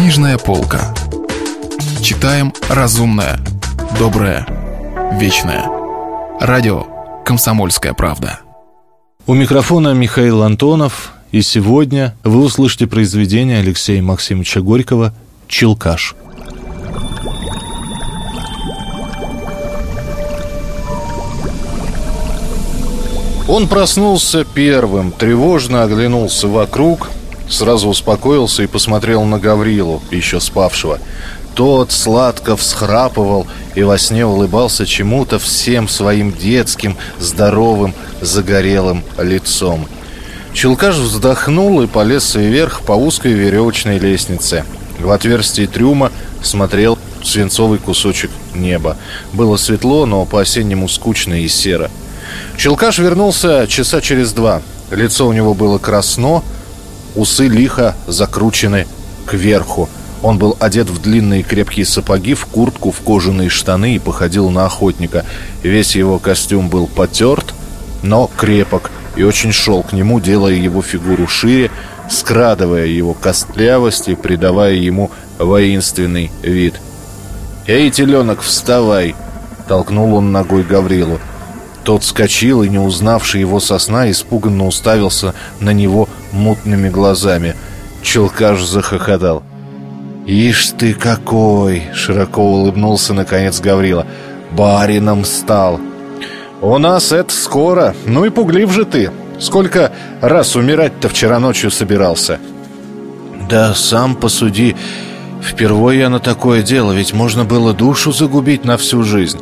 Книжная полка. Читаем разумное, доброе, вечное. Радио «Комсомольская правда». У микрофона Михаил Антонов, и сегодня вы услышите произведение Алексея Максимовича Горького «Челкаш». Он проснулся первым, тревожно оглянулся вокруг, сразу успокоился и посмотрел на Гаврилу, еще спавшего. Тот сладко всхрапывал и во сне улыбался чему-то всем своим детским, здоровым, загорелым лицом. Челкаш вздохнул и полез вверх по узкой веревочной лестнице. В отверстие трюма смотрел свинцовый кусочек неба. Было светло, но по-осеннему скучно и серо. Челкаш вернулся часа через два. Лицо у него было красно, усы лихо закручены кверху. Он был одет в длинные крепкие сапоги, в куртку, в кожаные штаны и походил на охотника. Весь его костюм был потерт, но крепок и очень шел к нему, делая его фигуру шире, скрадывая его костлявость и придавая ему воинственный вид. «Эй, теленок, вставай!» — толкнул он ногой Гаврилу. Тот вскочил и, не узнавший его со сна, испуганно уставился на него мутными глазами. Челкаш захохотал. «Ишь ты какой!» — широко улыбнулся наконец Гаврила. «Барином стал!» «У нас это скоро. Ну и пуглив же ты. Сколько раз умирать-то вчера ночью собирался?» «Да сам посуди. Впервые я на такое дело, ведь можно было душу загубить на всю жизнь».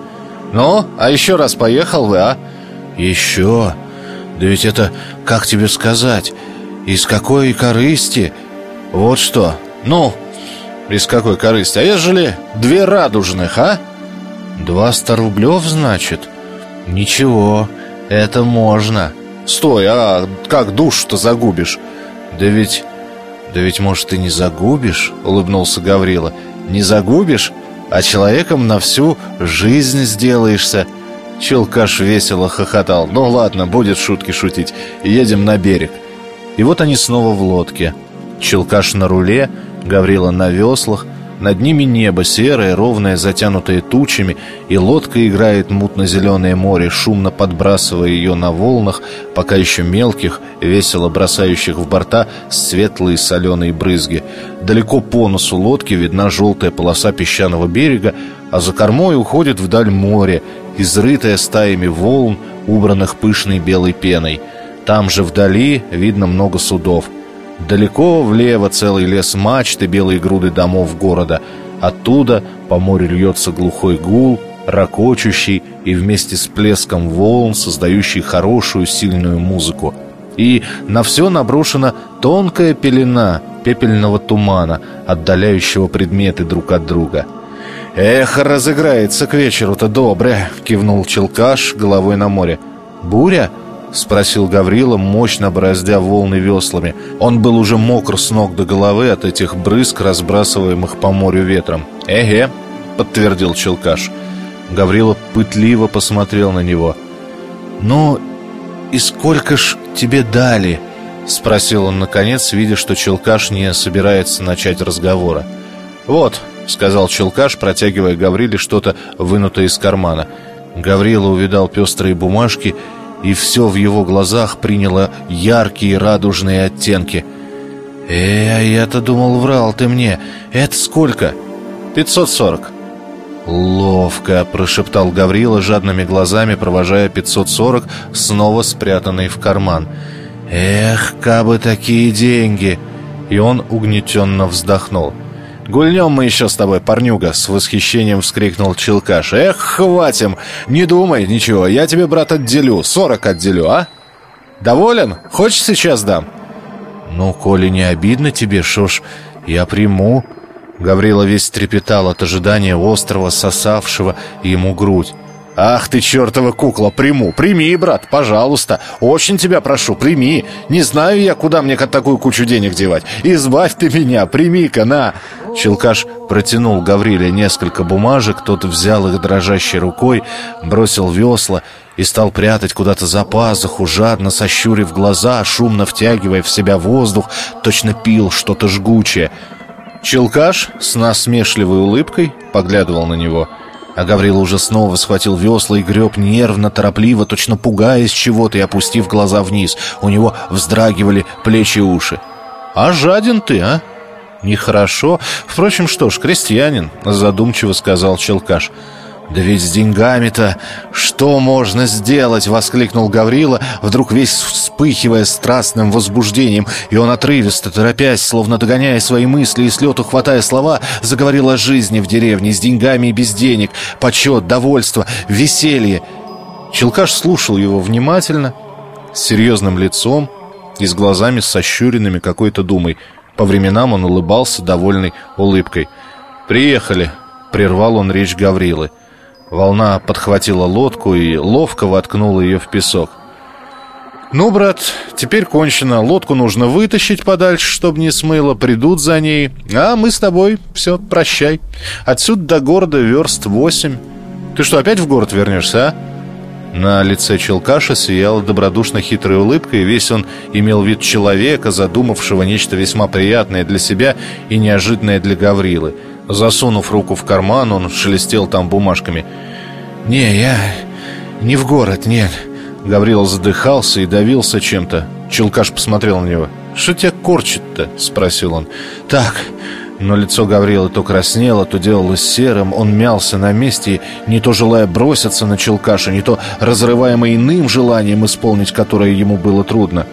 «Ну, а еще раз поехал вы, а?» «Еще? Да ведь это, как тебе сказать, из какой корысти? Вот что, ну, из какой корысти? А ежели две радужных, а?» «Два ста рублев, значит?» «Ничего, это можно». «Стой, а как душу-то загубишь?» «Да ведь... да ведь, может, и не загубишь?» — улыбнулся Гаврила. «Не загубишь?» а человеком на всю жизнь сделаешься». Челкаш весело хохотал. «Ну ладно, будет шутки шутить. Едем на берег». И вот они снова в лодке. Челкаш на руле, Гаврила на веслах — над ними небо серое, ровное, затянутое тучами, и лодка играет мутно-зеленое море, шумно подбрасывая ее на волнах, пока еще мелких, весело бросающих в борта светлые соленые брызги. Далеко по носу лодки видна желтая полоса песчаного берега, а за кормой уходит вдаль море, изрытое стаями волн, убранных пышной белой пеной. Там же вдали видно много судов — Далеко влево целый лес мачт и белые груды домов города. Оттуда по морю льется глухой гул, ракочущий и вместе с плеском волн, создающий хорошую сильную музыку. И на все наброшена тонкая пелена пепельного тумана, отдаляющего предметы друг от друга. «Эх, разыграется к вечеру-то добре!» — кивнул Челкаш головой на море. «Буря?» — спросил Гаврила, мощно бороздя волны веслами. Он был уже мокр с ног до головы от этих брызг, разбрасываемых по морю ветром. «Эге», — подтвердил Челкаш. Гаврила пытливо посмотрел на него. «Ну, и сколько ж тебе дали?» — спросил он наконец, видя, что Челкаш не собирается начать разговора. «Вот», — сказал Челкаш, протягивая Гавриле что-то вынутое из кармана. Гаврила увидал пестрые бумажки и все в его глазах приняло яркие радужные оттенки. «Э, я-то думал, врал ты мне. Это сколько?» «Пятьсот сорок». «Ловко», — прошептал Гаврила жадными глазами, провожая 540, снова спрятанный в карман. «Эх, кабы такие деньги!» И он угнетенно вздохнул. «Гульнем мы еще с тобой, парнюга!» С восхищением вскрикнул Челкаш. «Эх, хватим! Не думай, ничего, я тебе, брат, отделю. Сорок отделю, а? Доволен? Хочешь, сейчас дам?» «Ну, коли не обидно тебе, шо ж, я приму». Гаврила весь трепетал от ожидания острого, сосавшего ему грудь. «Ах ты, чертова кукла, приму! Прими, брат, пожалуйста! Очень тебя прошу, прими! Не знаю я, куда мне такую кучу денег девать! Избавь ты меня, прими-ка, на!» Челкаш протянул Гавриле несколько бумажек, тот взял их дрожащей рукой, бросил весла и стал прятать куда-то за пазуху, жадно сощурив глаза, шумно втягивая в себя воздух, точно пил что-то жгучее. Челкаш с насмешливой улыбкой поглядывал на него – а Гаврила уже снова схватил весла и греб нервно, торопливо, точно пугаясь чего-то и опустив глаза вниз. У него вздрагивали плечи и уши. «А жаден ты, а?» «Нехорошо. Впрочем, что ж, крестьянин», — задумчиво сказал Челкаш. «Да ведь с деньгами-то что можно сделать?» — воскликнул Гаврила, вдруг весь вспыхивая страстным возбуждением. И он отрывисто, торопясь, словно догоняя свои мысли и слету хватая слова, заговорил о жизни в деревне с деньгами и без денег, почет, довольство, веселье. Челкаш слушал его внимательно, с серьезным лицом и с глазами сощуренными какой-то думой. По временам он улыбался довольной улыбкой. «Приехали», — прервал он речь Гаврилы. Волна подхватила лодку и ловко воткнула ее в песок. «Ну, брат, теперь кончено. Лодку нужно вытащить подальше, чтобы не смыло. Придут за ней. А мы с тобой. Все, прощай. Отсюда до города верст восемь. Ты что, опять в город вернешься, а?» На лице Челкаша сияла добродушно хитрая улыбка, и весь он имел вид человека, задумавшего нечто весьма приятное для себя и неожиданное для Гаврилы – Засунув руку в карман, он шелестел там бумажками. «Не, я не в город, нет». Гаврил задыхался и давился чем-то. Челкаш посмотрел на него. «Что тебя корчит-то?» — спросил он. «Так». Но лицо Гаврила то краснело, то делалось серым. Он мялся на месте, не то желая броситься на Челкаша, не то разрываемый иным желанием исполнить, которое ему было трудно.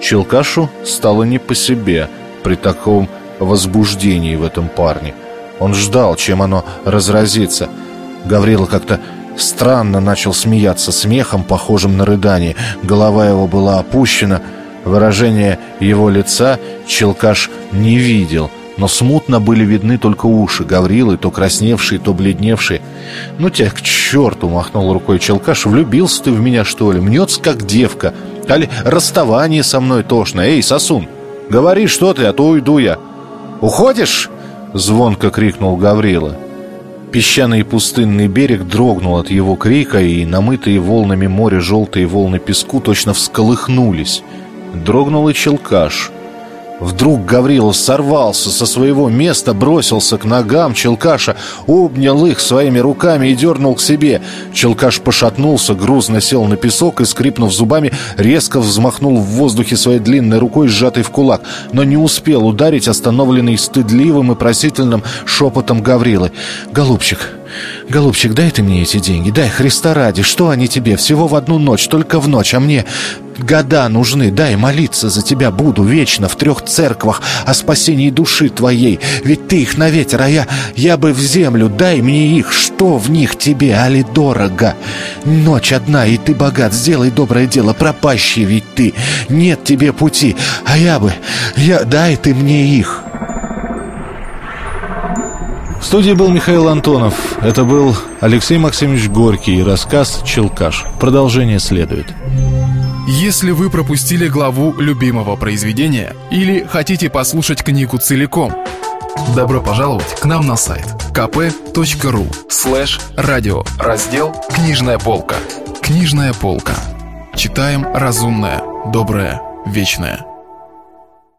Челкашу стало не по себе при таком возбуждении в этом парне — он ждал, чем оно разразится. Гаврила как-то странно начал смеяться смехом, похожим на рыдание. Голова его была опущена. Выражение его лица Челкаш не видел, но смутно были видны только уши Гаврилы, то красневшие, то бледневшие. «Ну тебя к черту!» — махнул рукой Челкаш. «Влюбился ты в меня, что ли? Мнется, как девка. Али расставание со мной тошно. Эй, сосун, говори, что ты, а то уйду я. Уходишь?» Звонко крикнул Гаврила. Песчаный пустынный берег дрогнул от его крика, и намытые волнами моря желтые волны песку точно всколыхнулись. Дрогнул и челкаш — Вдруг Гаврила сорвался со своего места, бросился к ногам Челкаша, обнял их своими руками и дернул к себе. Челкаш пошатнулся, грузно сел на песок и, скрипнув зубами, резко взмахнул в воздухе своей длинной рукой, сжатой в кулак, но не успел ударить остановленный стыдливым и просительным шепотом Гаврилы. «Голубчик, голубчик, дай ты мне эти деньги, дай Христа ради, что они тебе, всего в одну ночь, только в ночь, а мне года нужны, дай молиться за тебя буду вечно в трех церквах о спасении души твоей. Ведь ты их на ветер, а я, я бы в землю, дай мне их, что в них тебе, али дорого? Ночь одна, и ты богат, сделай доброе дело, пропащий ведь ты, нет тебе пути, а я бы, я, дай ты мне их». Студии был Михаил Антонов. Это был Алексей Максимович Горький и рассказ «Челкаш». Продолжение следует. Если вы пропустили главу любимого произведения или хотите послушать книгу целиком, добро пожаловать к нам на сайт kp.ru слэш радио раздел «Книжная полка». Книжная полка. Читаем разумное, доброе, вечное.